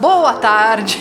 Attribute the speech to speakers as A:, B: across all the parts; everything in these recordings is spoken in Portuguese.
A: Boa tarde.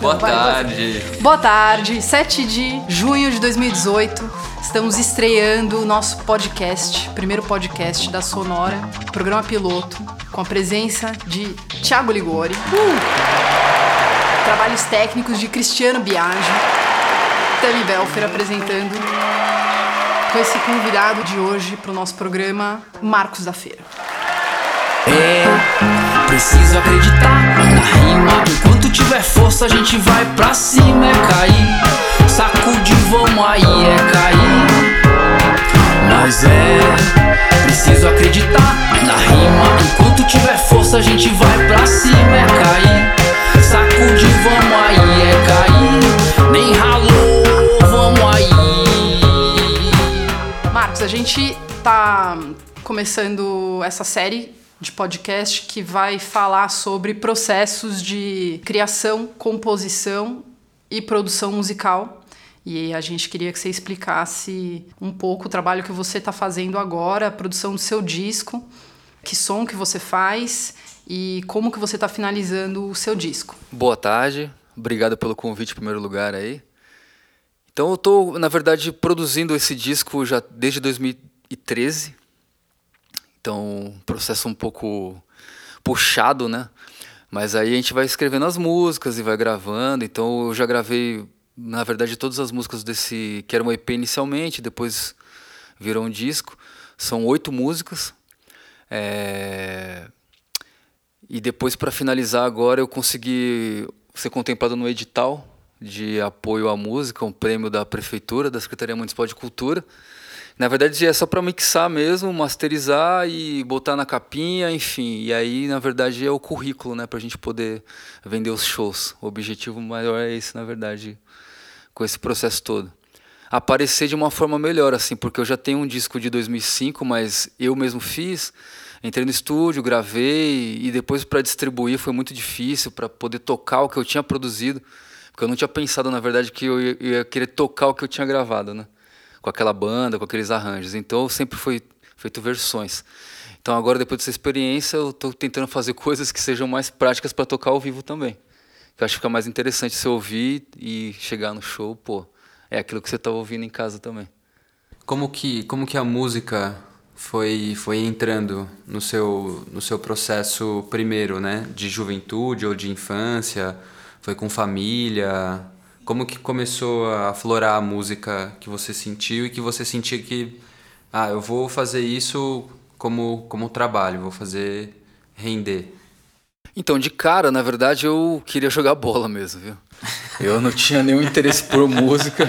B: Boa tarde.
A: Boa tarde, 7 de junho de 2018. Estamos estreando o nosso podcast, primeiro podcast da Sonora, programa piloto, com a presença de Thiago Ligori. Uh! Trabalhos técnicos de Cristiano Biagi. Tami Belfer apresentando com esse convidado de hoje para o nosso programa, Marcos da Feira.
C: É, preciso acreditar na rima. Enquanto tiver força, a gente vai pra cima, é cair. Sacude, vamos aí, é cair. Mas é, preciso acreditar na rima. Enquanto tiver força, a gente vai pra cima, é cair. Sacude, vamos aí, é cair. Nem ralou, vamos aí.
A: Marcos, a gente tá começando essa série de podcast que vai falar sobre processos de criação, composição e produção musical. E a gente queria que você explicasse um pouco o trabalho que você está fazendo agora, a produção do seu disco, que som que você faz e como que você está finalizando o seu disco.
B: Boa tarde. Obrigado pelo convite em primeiro lugar aí. Então eu tô, na verdade, produzindo esse disco já desde 2013. Então, processo um pouco puxado, né? Mas aí a gente vai escrevendo as músicas e vai gravando. Então eu já gravei, na verdade, todas as músicas desse que era um EP inicialmente, depois virou um disco. São oito músicas. É... E depois, para finalizar agora, eu consegui ser contemplado no edital de apoio à música, um prêmio da prefeitura, da Secretaria Municipal de Cultura. Na verdade é só para mixar mesmo, masterizar e botar na capinha, enfim. E aí, na verdade, é o currículo, né, a gente poder vender os shows. O objetivo maior é esse, na verdade, com esse processo todo. Aparecer de uma forma melhor, assim, porque eu já tenho um disco de 2005, mas eu mesmo fiz. Entrei no estúdio, gravei e depois para distribuir foi muito difícil para poder tocar o que eu tinha produzido, porque eu não tinha pensado, na verdade, que eu ia querer tocar o que eu tinha gravado, né? Com aquela banda, com aqueles arranjos. Então sempre foi feito versões. Então agora depois dessa experiência eu estou tentando fazer coisas que sejam mais práticas para tocar ao vivo também. Que eu acho que fica mais interessante você ouvir e chegar no show, pô, é aquilo que você estava ouvindo em casa também.
D: Como que como que a música foi foi entrando no seu no seu processo primeiro, né, de juventude ou de infância? Foi com família? Como que começou a aflorar a música que você sentiu e que você sentia que ah, eu vou fazer isso como como trabalho, vou fazer render?
B: Então, de cara, na verdade, eu queria jogar bola mesmo, viu? Eu não tinha nenhum interesse por música.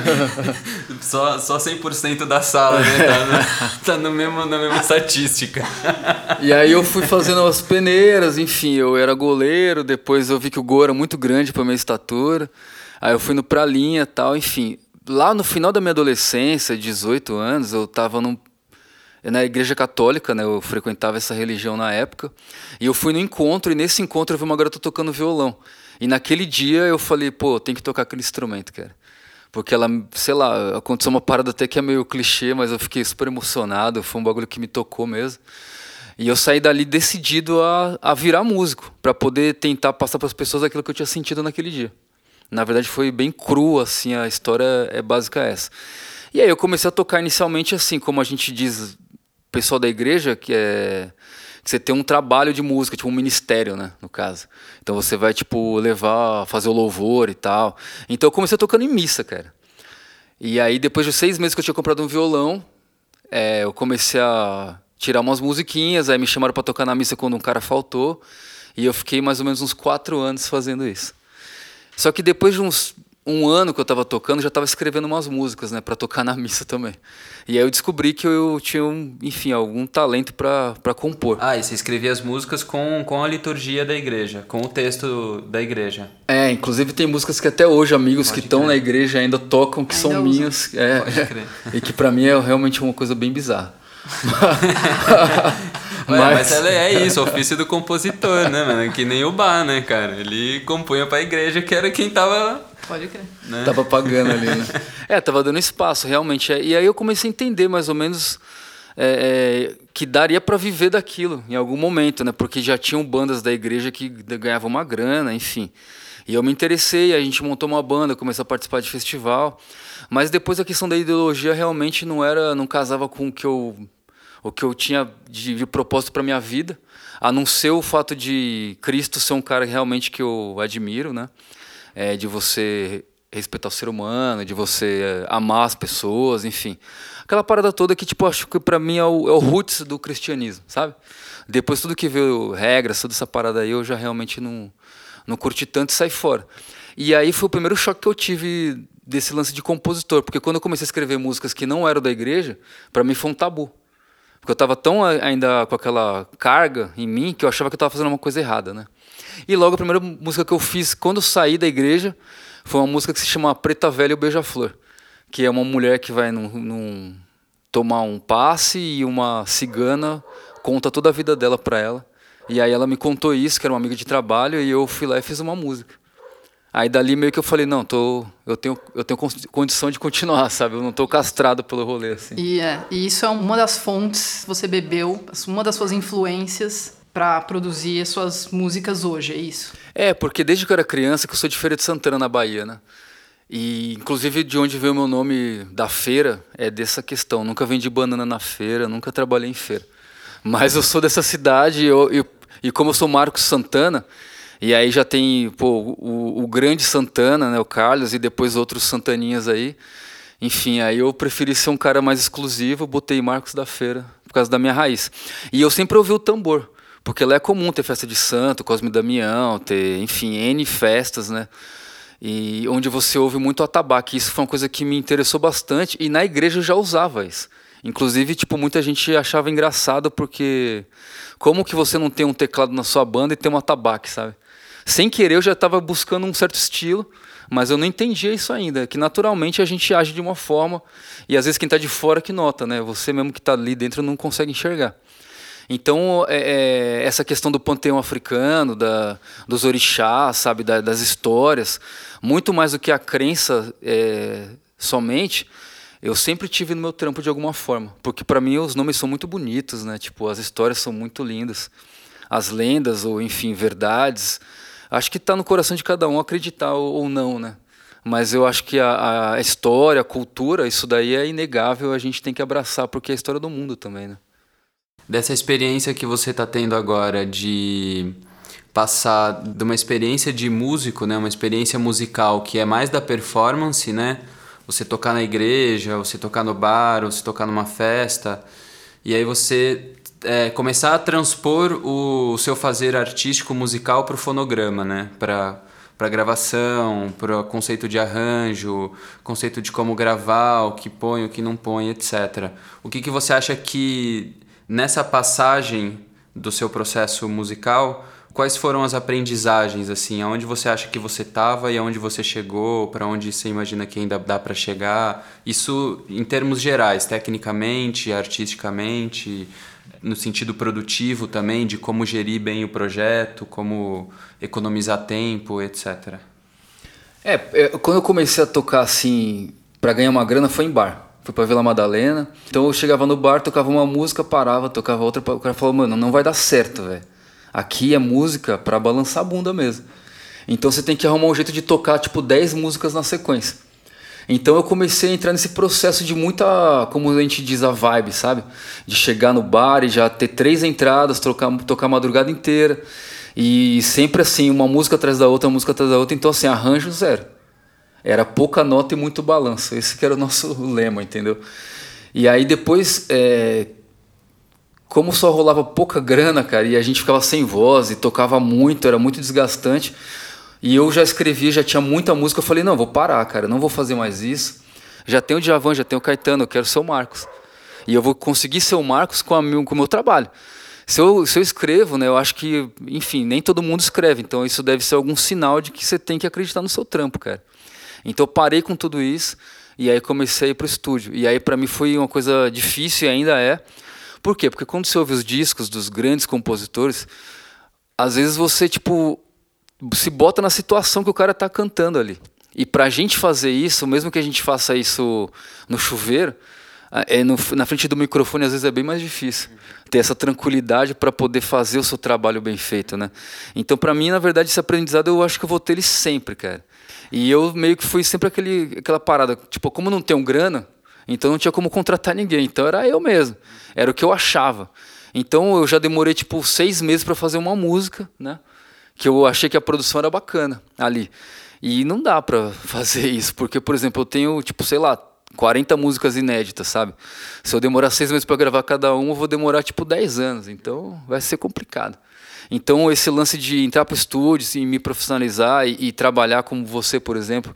D: Só, só 100% da sala, né? Tá, no, tá no mesmo, na mesma estatística.
B: E aí eu fui fazendo as peneiras, enfim, eu era goleiro, depois eu vi que o gol era muito grande para minha estatura. Aí eu fui no Pralinha e tal, enfim. Lá no final da minha adolescência, 18 anos, eu estava num, na igreja católica, né? Eu frequentava essa religião na época. E eu fui no encontro, e nesse encontro eu vi uma garota tocando violão. E naquele dia eu falei, pô, tem que tocar aquele instrumento, cara. Porque ela, sei lá, aconteceu uma parada até que é meio clichê, mas eu fiquei super emocionado, foi um bagulho que me tocou mesmo. E eu saí dali decidido a, a virar músico, para poder tentar passar para as pessoas aquilo que eu tinha sentido naquele dia. Na verdade foi bem crua, assim, a história é básica essa. E aí eu comecei a tocar inicialmente assim, como a gente diz, pessoal da igreja, que é que você tem um trabalho de música, tipo um ministério, né, no caso. Então você vai tipo levar, fazer o louvor e tal. Então eu comecei tocando em missa, cara. E aí depois de seis meses que eu tinha comprado um violão, é, eu comecei a tirar umas musiquinhas, aí me chamaram para tocar na missa quando um cara faltou, e eu fiquei mais ou menos uns quatro anos fazendo isso. Só que depois de uns um ano que eu estava tocando, já estava escrevendo umas músicas, né, para tocar na missa também. E aí eu descobri que eu tinha, um, enfim, algum talento para compor.
D: Ah, e você escrevia as músicas com, com a liturgia da igreja, com o texto da igreja.
B: É, inclusive tem músicas que até hoje amigos Pode que estão na igreja ainda tocam, que ainda são usam. minhas, é, e que para mim é realmente uma coisa bem bizarra.
D: Ué, mas, mas é isso, ofício do compositor, né, mano? Que nem o bar, né, cara? Ele compunha pra igreja que era quem tava.
A: Pode crer.
B: Né? Tava pagando ali, né? É, tava dando espaço, realmente. E aí eu comecei a entender mais ou menos é, é, que daria para viver daquilo em algum momento, né? Porque já tinham bandas da igreja que ganhavam uma grana, enfim. E eu me interessei, a gente montou uma banda, começou a participar de festival. Mas depois a questão da ideologia realmente não era, não casava com o que eu, o que eu tinha de, de propósito para minha vida, a não ser o fato de Cristo ser um cara realmente que eu admiro, né? É, de você respeitar o ser humano, de você é, amar as pessoas, enfim. Aquela parada toda que, tipo, acho que para mim é o, é o roots do cristianismo, sabe? Depois tudo que veio regras, toda essa parada aí, eu já realmente não, não curti tanto e saí fora. E aí foi o primeiro choque que eu tive desse lance de compositor, porque quando eu comecei a escrever músicas que não eram da igreja, para mim foi um tabu. Porque eu estava tão ainda com aquela carga em mim que eu achava que eu estava fazendo uma coisa errada, né? E logo a primeira música que eu fiz quando eu saí da igreja foi uma música que se chama Preta Velha e o Beija-Flor, que é uma mulher que vai num, num, tomar um passe e uma cigana conta toda a vida dela para ela. E aí ela me contou isso, que era uma amiga de trabalho, e eu fui lá e fiz uma música. Aí dali meio que eu falei, não, tô, eu tenho, eu tenho condição de continuar, sabe? Eu não tô castrado pelo rolê, assim.
A: E, é, e isso é uma das fontes que você bebeu, uma das suas influências para produzir as suas músicas hoje, é isso?
B: É, porque desde que eu era criança que eu sou de Feira de Santana, na Bahia, né? E inclusive de onde veio o meu nome da feira é dessa questão. Nunca vendi banana na feira, nunca trabalhei em feira. Mas eu sou dessa cidade e, eu, e como eu sou Marcos Santana, e aí já tem pô, o, o, grande Santana, né, o Carlos, e depois outros Santaninhas aí. Enfim, aí eu preferi ser um cara mais exclusivo, botei Marcos da Feira, por causa da minha raiz. E eu sempre ouvi o tambor, porque lá é comum ter festa de santo, Cosme Damião, ter, enfim, N festas, né? E onde você ouve muito atabaque. Isso foi uma coisa que me interessou bastante, e na igreja eu já usava isso. Inclusive, tipo, muita gente achava engraçado porque como que você não tem um teclado na sua banda e tem um atabaque, sabe? Sem querer eu já estava buscando um certo estilo, mas eu não entendia isso ainda, que naturalmente a gente age de uma forma e às vezes quem está de fora que nota, né? Você mesmo que está ali dentro não consegue enxergar. Então, é, é, essa questão do panteão africano, da, dos orixás, sabe, da, das histórias, muito mais do que a crença é, somente, eu sempre tive no meu trampo de alguma forma, porque para mim os nomes são muito bonitos, né? Tipo, as histórias são muito lindas, as lendas ou enfim verdades Acho que está no coração de cada um acreditar ou, não, né? Mas eu acho que a, a, história, a cultura, isso daí é inegável, a gente tem que abraçar, porque é a história do mundo também, né?
D: Dessa experiência que você está tendo agora de passar de uma experiência de músico, né, uma experiência musical que é mais da performance, né? Você tocar na igreja, você tocar no bar, você tocar numa festa, e aí você é, começar a transpor o, seu fazer artístico musical para o fonograma, né? Para para gravação, para o conceito de arranjo, conceito de como gravar, o que põe, o que não põe, etc. O que, que você acha que nessa passagem do seu processo musical, quais foram as aprendizagens assim, aonde você acha que você estava e aonde você chegou, para onde você imagina que ainda dá para chegar? Isso em termos gerais, tecnicamente, artisticamente, no sentido produtivo também, de como gerir bem o projeto, como economizar tempo, etc.
B: É, é quando eu comecei a tocar assim, para ganhar uma grana, foi em bar. Foi pra Vila Madalena. Então eu chegava no bar, tocava uma música, parava, tocava outra. O cara falou, mano, não vai dar certo, velho. Aqui é música para balançar a bunda mesmo. Então você tem que arrumar um jeito de tocar, tipo, 10 músicas na sequência. Então eu comecei a entrar nesse processo de muita, como a gente diz, a vibe, sabe? De chegar no bar e já ter três entradas, tocar, tocar a madrugada inteira. E sempre assim, uma música atrás da outra, uma música atrás da outra. Então, assim, arranjo zero. Era pouca nota e muito balanço. Esse que era o nosso lema, entendeu? E aí depois, é... como só rolava pouca grana, cara, e a gente ficava sem voz e tocava muito, era muito desgastante. E eu já escrevi, já tinha muita música. Eu falei, não, vou parar, cara, não vou fazer mais isso. Já tenho o Djavan, já tenho o Caetano, eu quero ser o Marcos. E eu vou conseguir ser o Marcos com, a, com o meu trabalho. Se eu, se eu escrevo, né, eu acho que, enfim, nem todo mundo escreve. Então isso deve ser algum sinal de que você tem que acreditar no seu trampo, cara. Então eu parei com tudo isso e aí comecei a ir pro estúdio. E aí para mim foi uma coisa difícil e ainda é. Por quê? Porque quando você ouve os discos dos grandes compositores, às vezes você, tipo, se bota na situação que o cara está cantando ali. E para a gente fazer isso, mesmo que a gente faça isso no chuveiro, é, no, na frente do microfone às vezes é bem mais difícil ter essa tranquilidade para poder fazer o seu trabalho bem feito, né? Então, para mim, na verdade, esse aprendizado eu acho que eu vou ter ele sempre, cara. E eu meio que fui sempre aquele, aquela parada, tipo, como não tenho grana, então não tinha como contratar ninguém, então era eu mesmo, era o que eu achava. Então eu já demorei tipo seis meses para fazer uma música, né? Que eu achei que a produção era bacana ali. E não dá para fazer isso, porque, por exemplo, eu tenho, tipo, sei lá, 40 músicas inéditas, sabe? Se eu demorar seis meses para gravar cada uma, eu vou demorar tipo 10 anos. Então vai ser complicado. Então esse lance de entrar para o estúdio e me profissionalizar e, e, trabalhar como você, por exemplo,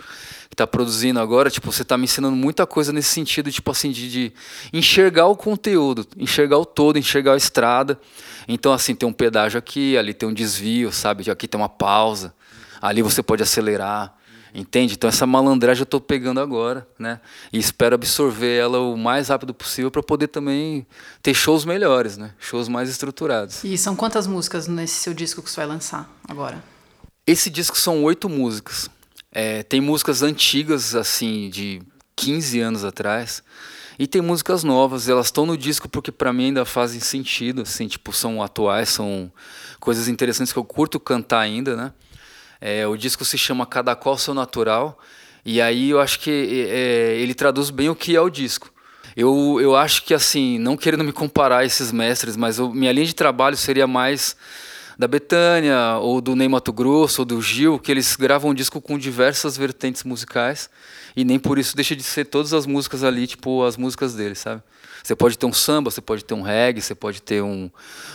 B: está produzindo agora, tipo, você está me ensinando muita coisa nesse sentido, tipo assim, de, de, enxergar o conteúdo, enxergar o todo, enxergar a estrada. Então, assim, tem um pedágio aqui, ali tem um desvio, sabe? Aqui tem uma pausa, ali você pode acelerar. Entende? Então essa malandragem eu estou pegando agora, né? E espero absorver ela o mais rápido possível para poder também ter shows melhores, né? Shows mais estruturados.
A: E são quantas músicas nesse seu disco que você vai lançar agora?
B: Esse disco são oito músicas. É, tem músicas antigas, assim, de 15 anos atrás. E tem músicas novas, elas estão no disco porque para mim ainda fazem sentido, assim, tipo, são atuais, são coisas interessantes que eu curto cantar ainda, né? É, o disco se chama Cada Qual Seu Natural, e aí eu acho que é, ele traduz bem o que é o disco. Eu, eu acho que, assim, não querendo me comparar a esses mestres, mas eu, minha linha de trabalho seria mais da Betânia, ou do Ney Mato Grosso, ou do Gil, que eles gravam um disco com diversas vertentes musicais, e nem por isso deixa de ser todas as músicas ali, tipo, as músicas deles, sabe? Você pode ter um samba, você pode ter um reggae, você pode ter um,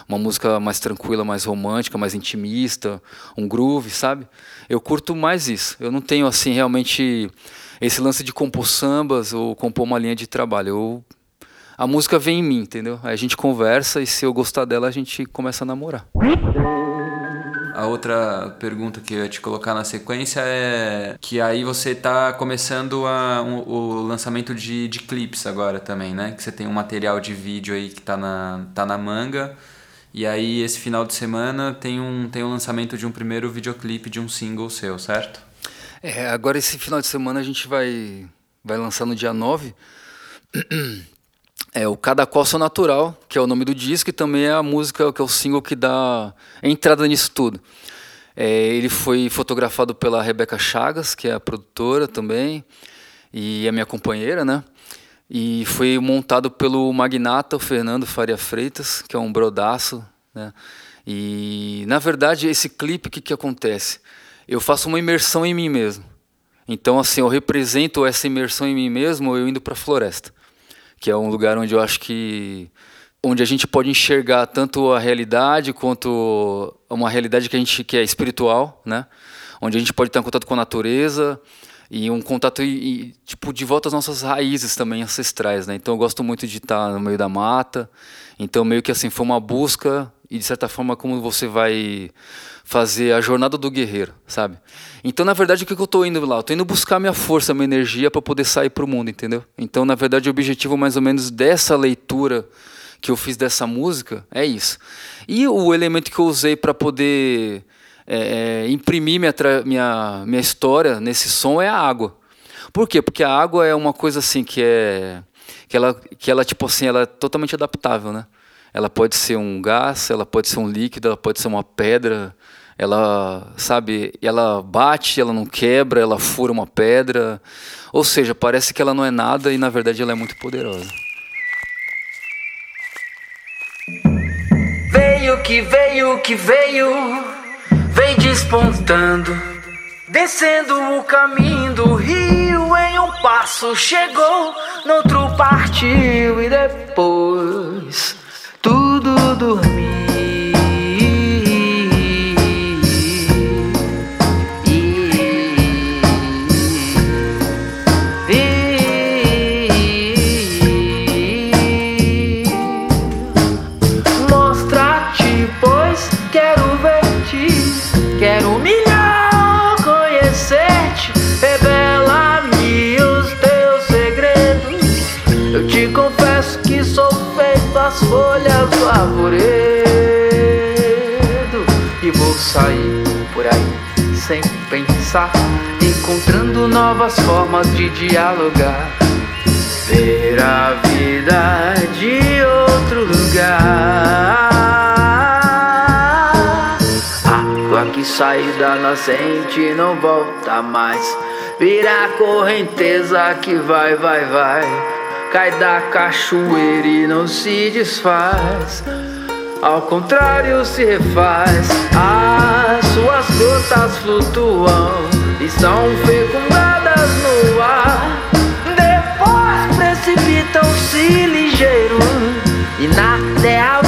B: uma música mais tranquila, mais romântica, mais intimista, um groove, sabe? Eu curto mais isso. Eu não tenho, assim, realmente esse lance de compor sambas ou compor uma linha de trabalho. Eu, a música vem em mim, entendeu? Aí a gente conversa e se eu gostar dela, a gente começa a namorar.
D: A outra pergunta que eu ia te colocar na sequência é que aí você está começando a, um, o lançamento de, de clipes agora também, né? Que você tem um material de vídeo aí que está na, tá na manga. E aí esse final de semana tem um, tem um lançamento de um primeiro videoclipe de um single seu, certo?
B: É, agora esse final de semana a gente vai, vai lançar no dia 9. É o Cada Qual Seu Natural, que é o nome do disco, e também é a música, que é o single que dá entrada nisso tudo. É, ele foi fotografado pela Rebeca Chagas, que é a produtora também, e é minha companheira, né? E foi montado pelo magnata o Fernando Faria Freitas, que é um brodaço, né? E, na verdade, esse clipe, o que, que acontece? Eu faço uma imersão em mim mesmo. Então, assim, eu represento essa imersão em mim mesmo eu indo para a floresta que é um lugar onde eu acho que onde a gente pode enxergar tanto a realidade quanto uma realidade que a gente que é espiritual, né? Onde a gente pode estar em contato com a natureza e um contato e, tipo de volta às nossas raízes também ancestrais, né? Então eu gosto muito de estar no meio da mata. Então meio que assim foi uma busca e de certa forma como você vai fazer a jornada do guerreiro, sabe? Então, na verdade, o que eu estou indo lá? Eu estou indo buscar minha força, minha energia para poder sair para o mundo, entendeu? Então, na verdade, o objetivo mais ou menos dessa leitura que eu fiz dessa música é isso. E o elemento que eu usei para poder é, é, imprimir minha, minha, minha história nesse som é a água. Por quê? Porque a água é uma coisa assim que é que ela que ela tipo assim, ela é totalmente adaptável, né? Ela pode ser um gás, ela pode ser um líquido, ela pode ser uma pedra, ela, sabe, ela bate, ela não quebra, ela fura uma pedra. Ou seja, parece que ela não é nada e na verdade ela é muito poderosa.
C: Veio que veio que veio, vem despontando, descendo o caminho do rio em um passo chegou, no outro partiu e depois tudo dormiu. Pensar, encontrando novas formas de dialogar. ver a vida de outro lugar. Água que sai da nascente não volta mais. Vira correnteza que vai, vai, vai. Cai da cachoeira e não se desfaz. Ao contrário, se refaz. As suas gotas flutuam e são fecundadas no ar. Depois precipitam-se ligeiro e na terra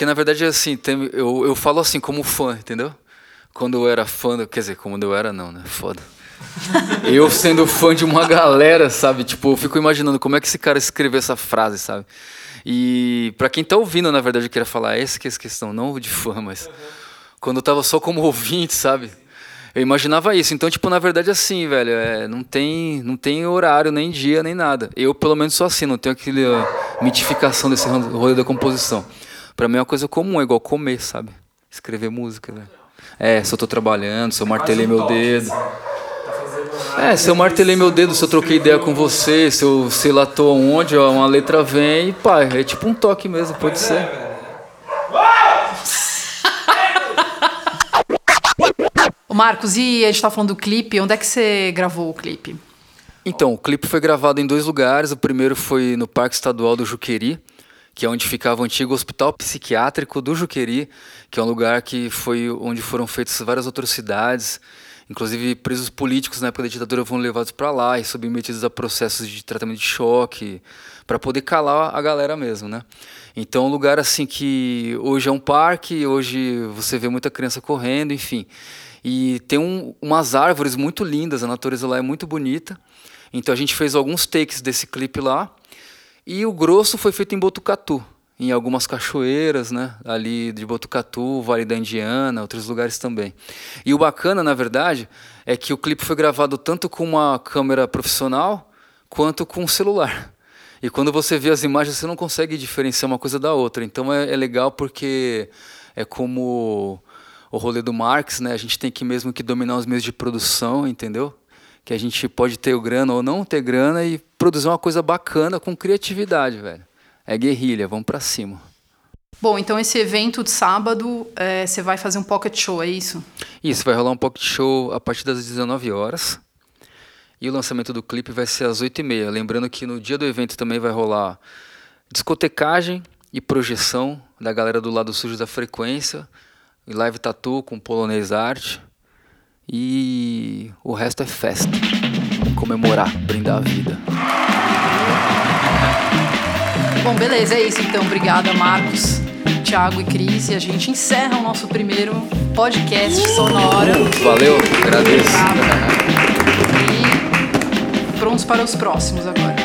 B: Porque na verdade, assim, tem- eu, eu falo assim como fã, entendeu? Quando eu era fã, quer dizer, quando eu era não, né? Foda. Eu sendo fã de uma galera, sabe? Tipo, eu fico imaginando como é que esse cara escreveu essa frase, sabe? E pra quem tá ouvindo, na verdade, eu queria falar essa que é a questão, não de fã, mas quando eu tava só como ouvinte, sabe? Eu imaginava isso. Então, tipo, na verdade, assim, velho, é, não tem, não tem horário, nem dia, nem nada. Eu, pelo menos, sou assim, não tenho aquele uh, mitificação desse ro- rolê da composição. Pra mim é uma coisa comum, é igual comer, sabe? Escrever música, velho. É, se eu tô trabalhando, se eu martelei meu dedo. É, se eu martelei meu dedo, se eu troquei ideia com você, se eu sei lá tô onde, ó, uma letra vem e pá, é tipo um toque mesmo, pode ser.
A: Ô Marcos, e a gente tá falando do clipe, onde é que você gravou o clipe?
B: Então, o clipe foi gravado em dois lugares. O primeiro foi no Parque Estadual do Juqueri, que é onde ficava o antigo Hospital Psiquiátrico do Juqueri, que é um lugar que foi onde foram feitas várias atrocidades. Inclusive, presos políticos na época da ditadura foram levados para lá e submetidos a processos de tratamento de choque, para poder calar a galera mesmo, né? Então, um lugar assim que hoje é um parque, hoje você vê muita criança correndo, enfim. E tem um, umas árvores muito lindas, a natureza lá é muito bonita. Então a gente fez alguns takes desse clipe lá. E o grosso foi feito em Botucatu, em algumas cachoeiras, né? Ali de Botucatu, Vale da Indiana, outros lugares também. E o bacana, na verdade, é que o clipe foi gravado tanto com uma câmera profissional quanto com um celular. E quando você vê as imagens, você não consegue diferenciar uma coisa da outra. Então é, é legal porque é como o rolê do Marx, né? A gente tem que mesmo que dominar os meios de produção, entendeu? Que a gente pode ter o grana ou não ter grana e produzir uma coisa bacana com criatividade, velho. É guerrilha, vamos pra cima.
A: Bom, então esse evento de sábado, é, você vai fazer um pocket show, é isso?
B: Isso, vai rolar um pocket show a partir das 19 horas. E o lançamento do clipe vai ser às 8h30. Lembrando que no dia do evento também vai rolar discotecagem e projeção da galera do lado sujo da frequência. E live tatu com polonês arte. E o resto é festa. Comemorar, brindar a vida.
A: Bom, beleza, é isso então. Obrigada, Marcos, Thiago e Cris. E a gente encerra o nosso primeiro podcast sonora.
B: Valeu, agradeço.
A: E prontos para os próximos agora.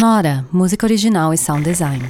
E: Sonora, música original e sound design.